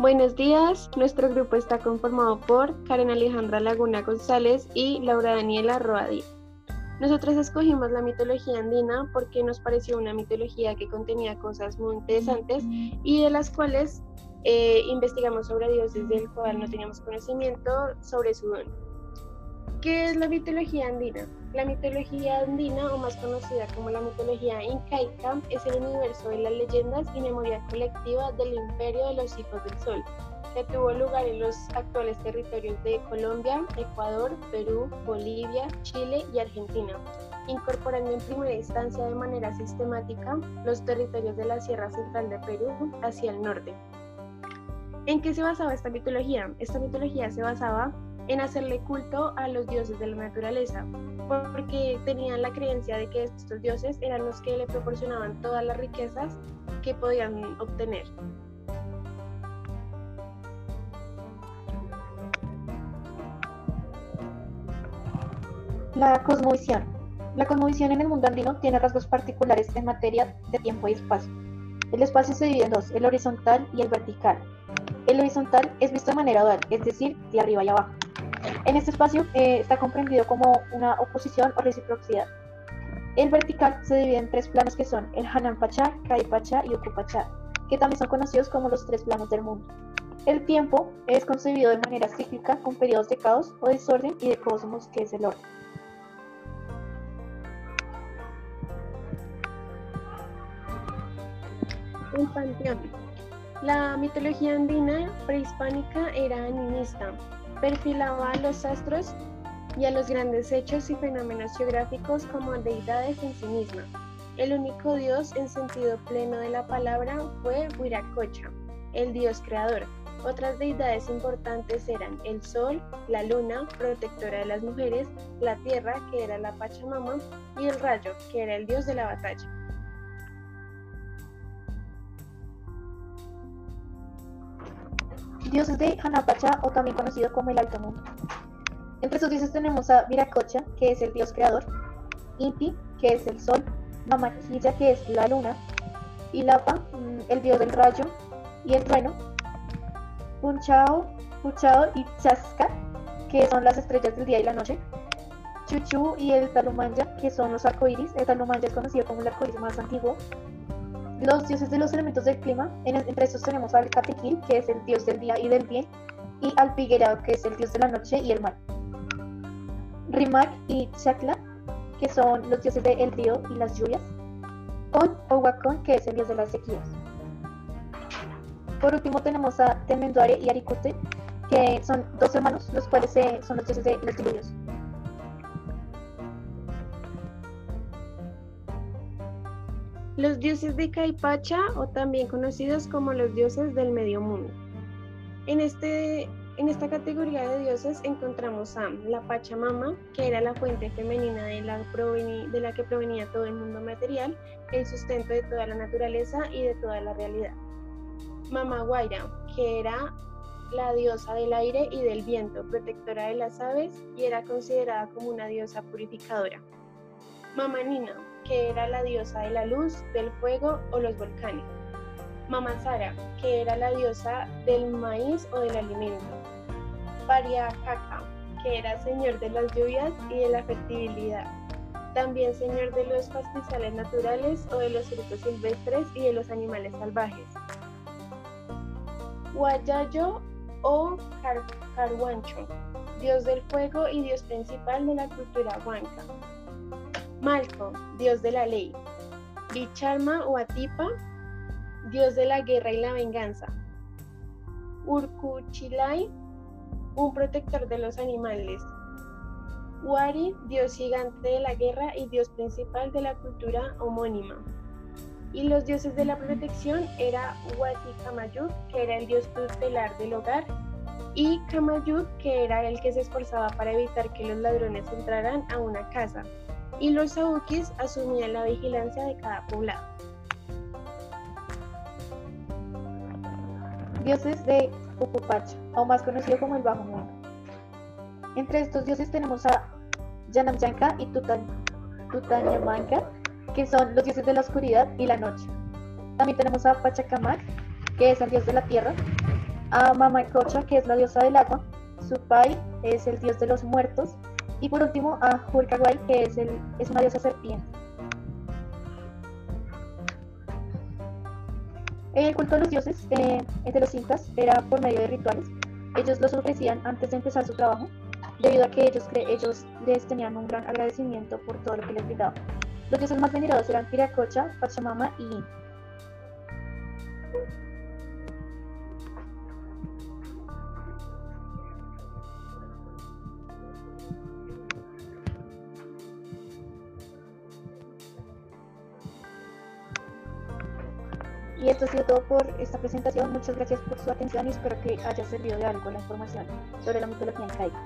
Buenos días, nuestro grupo está conformado por Karen Alejandra Laguna González y Laura Daniela Roadí. Nosotros escogimos la mitología andina porque nos pareció una mitología que contenía cosas muy interesantes y de las cuales eh, investigamos sobre dioses del cual no teníamos conocimiento sobre su don. ¿Qué es la mitología andina? La mitología andina, o más conocida como la mitología incaica, es el universo de las leyendas y memoria colectiva del imperio de los hijos del sol, que tuvo lugar en los actuales territorios de Colombia, Ecuador, Perú, Bolivia, Chile y Argentina, incorporando en primera instancia de manera sistemática los territorios de la Sierra Central de Perú hacia el norte. ¿En qué se basaba esta mitología? Esta mitología se basaba en hacerle culto a los dioses de la naturaleza, porque tenían la creencia de que estos dioses eran los que le proporcionaban todas las riquezas que podían obtener. La cosmovisión. La cosmovisión en el mundo andino tiene rasgos particulares en materia de tiempo y espacio. El espacio se divide en dos, el horizontal y el vertical. El horizontal es visto de manera dual, es decir, de arriba y abajo. En este espacio eh, está comprendido como una oposición o reciprocidad. El vertical se divide en tres planos que son el Hanan Pacha, Kai Pacha y Pacha, que también son conocidos como los tres planos del mundo. El tiempo es concebido de manera cíclica con periodos de caos o desorden y de cosmos que es el orden. Un panteón. La mitología andina prehispánica era animista, perfilaba a los astros y a los grandes hechos y fenómenos geográficos como deidades en sí misma. El único dios en sentido pleno de la palabra fue Huiracocha, el dios creador. Otras deidades importantes eran el sol, la luna, protectora de las mujeres, la tierra, que era la Pachamama, y el rayo, que era el dios de la batalla. Dioses de Hanapacha o también conocido como el Alto. Entre sus dioses tenemos a Viracocha, que es el dios creador, Inti, que es el sol, Mamaquilla, que es la luna, Ilapa, mm, el dios del rayo y el trueno, Punchao, Puchao y Chasca, que son las estrellas del día y la noche, Chuchu y el Talumanya, que son los arcoíris. El Talumanya es conocido como el arcoíris más antiguo, los dioses de los elementos del clima. entre estos tenemos al Catequil, que es el dios del día y del bien, y al Piguerao, que es el dios de la noche y el mar. Rimac y Chacla, que son los dioses del río y las lluvias. Owakon, que es el dios de las sequías. Por último tenemos a Temenduare y Aricute, que son dos hermanos, los cuales eh, son los dioses de los diluvios. Los dioses de Caipacha, o también conocidos como los dioses del medio mundo. En, este, en esta categoría de dioses encontramos a la Pachamama, que era la fuente femenina de la, de la que provenía todo el mundo material, el sustento de toda la naturaleza y de toda la realidad. Mama Guaira, que era la diosa del aire y del viento, protectora de las aves y era considerada como una diosa purificadora. Mama Nina, que era la diosa de la luz, del fuego o los volcanes. Mama Sara, que era la diosa del maíz o del alimento. Pariakaka, que era señor de las lluvias y de la fertilidad. También señor de los pastizales naturales o de los frutos silvestres y de los animales salvajes. Guayayo o Carhuancho, dios del fuego y dios principal de la cultura huanca. Malco, dios de la ley. Bicharma o Atipa, dios de la guerra y la venganza. Urkuchilai, un protector de los animales. Wari, dios gigante de la guerra y dios principal de la cultura homónima. Y los dioses de la protección era Wati Kamayut, que era el dios tutelar del hogar, y Kamayut, que era el que se esforzaba para evitar que los ladrones entraran a una casa y los saukis asumían la vigilancia de cada poblado. Dioses de Upupacha, o más conocido como el Bajo Mundo. Entre estos dioses tenemos a Yanamyanka y Tutan, Tutanyamanka, que son los dioses de la oscuridad y la noche. También tenemos a Pachacamac, que es el dios de la tierra, a Mamacocha, que es la diosa del agua, Supai es el dios de los muertos, y por último a Hurkagwai, que es, el, es una diosa serpiente. El culto a los dioses eh, entre los incas era por medio de rituales. Ellos los ofrecían antes de empezar su trabajo, debido a que ellos, ellos les tenían un gran agradecimiento por todo lo que les brindaban. Los dioses más venerados eran Viracocha, Pachamama y. Y esto ha sido todo por esta presentación. Muchas gracias por su atención y espero que haya servido de algo la información sobre la mitología incaica.